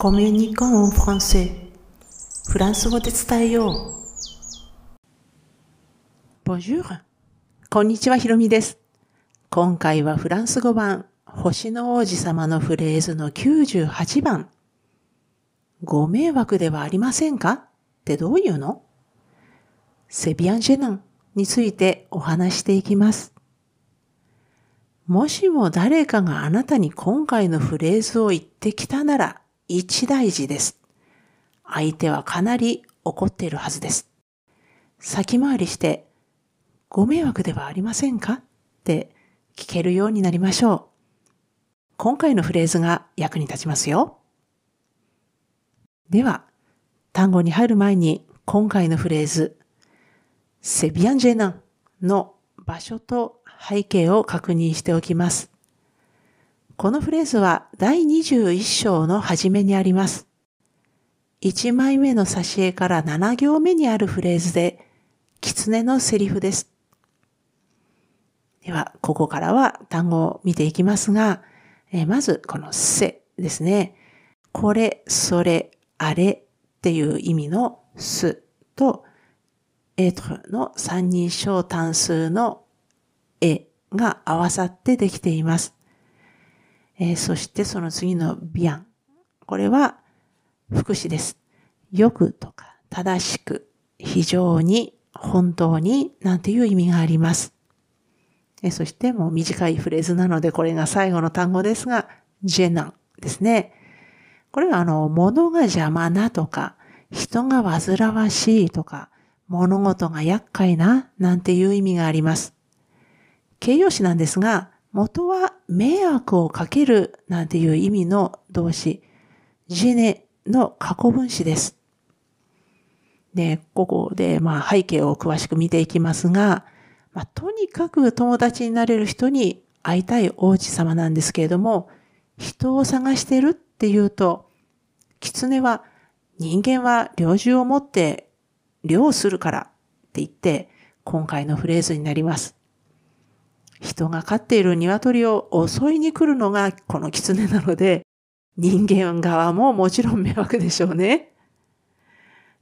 コミュニコンフランセフランス語で伝えよう。Bonjour. こんにちは、ひろみです。今回はフランス語版、星の王子様のフレーズの98番。ご迷惑ではありませんかってどういうのセビアンジェナンについてお話していきます。もしも誰かがあなたに今回のフレーズを言ってきたなら、一大事です。相手はかなり怒っているはずです。先回りして、ご迷惑ではありませんか？って聞けるようになりましょう。今回のフレーズが役に立ちますよ。では、単語に入る前に今回のフレーズ、セビアンジェナンの場所と背景を確認しておきます。このフレーズは第21章の初めにあります。1枚目の挿絵から7行目にあるフレーズで、狐のセリフです。では、ここからは単語を見ていきますが、えまずこのせですね。これ、それ、あれっていう意味のすと、えとの三人称単数のえが合わさってできています。えー、そしてその次のビアン。これは副詞です。よくとか正しく、非常に、本当になんていう意味があります。えー、そしてもう短いフレーズなのでこれが最後の単語ですが、ジェナンですね。これはあの、物が邪魔なとか、人が煩わしいとか、物事が厄介ななんていう意味があります。形容詞なんですが、元は迷惑をかけるなんていう意味の動詞、ジェネの過去分詞です。で、ここでまあ背景を詳しく見ていきますが、まあ、とにかく友達になれる人に会いたい王子様なんですけれども、人を探してるっていうと、狐は人間は猟銃を持って猟するからって言って、今回のフレーズになります。人が飼っている鶏を襲いに来るのがこの狐なので、人間側ももちろん迷惑でしょうね。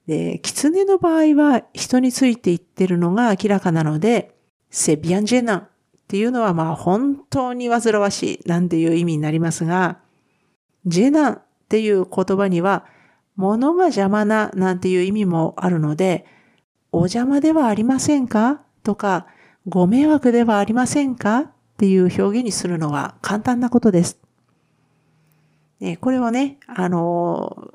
で、狐の場合は人についていってるのが明らかなので、セビアンジェナンっていうのはまあ本当に煩わしいなんていう意味になりますが、ジェナンっていう言葉には物が邪魔ななんていう意味もあるので、お邪魔ではありませんか？とか、ご迷惑ではありませんか？っていう表現にするのは簡単なことです。ねこれをね、あの、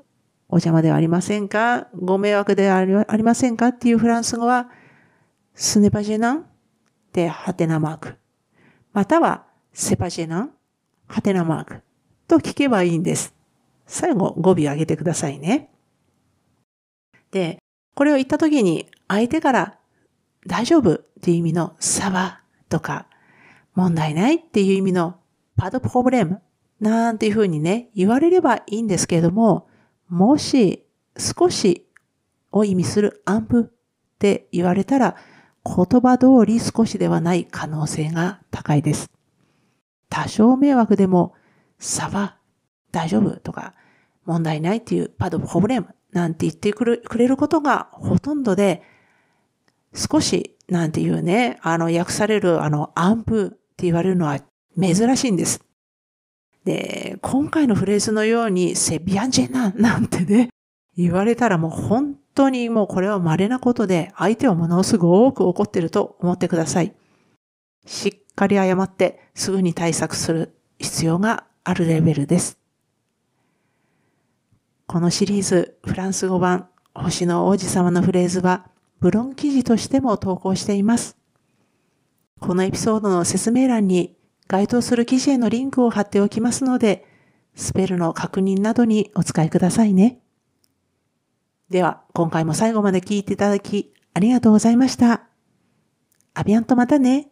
お邪魔ではありませんか？ご迷惑ではありませんか？っていうフランス語は、スネパジェナンでハテナマーク。または、セパジェナンハテナマークと聞けばいいんです。最後語尾上げてくださいね。で、これを言った時に相手から大丈夫っていう意味のサバとか、問題ないっていう意味のパドプロブレムなんていうふうにね、言われればいいんですけれども、もし少しを意味するアンプって言われたら、言葉通り少しではない可能性が高いです。多少迷惑でも、サバ、大丈夫とか、問題ないっていうパドプロブレムなんて言ってくれることがほとんどで、少しなんていうね、あの訳されるあのアンプって言われるのは珍しいんです。で、今回のフレーズのようにセビアンジェナなんてね、言われたらもう本当にもうこれは稀なことで相手をものすごく怒ってると思ってください。しっかり謝ってすぐに対策する必要があるレベルです。このシリーズフランス語版星の王子様のフレーズはブロン記事としても投稿しています。このエピソードの説明欄に該当する記事へのリンクを貼っておきますので、スペルの確認などにお使いくださいね。では、今回も最後まで聞いていただきありがとうございました。アビアンとまたね。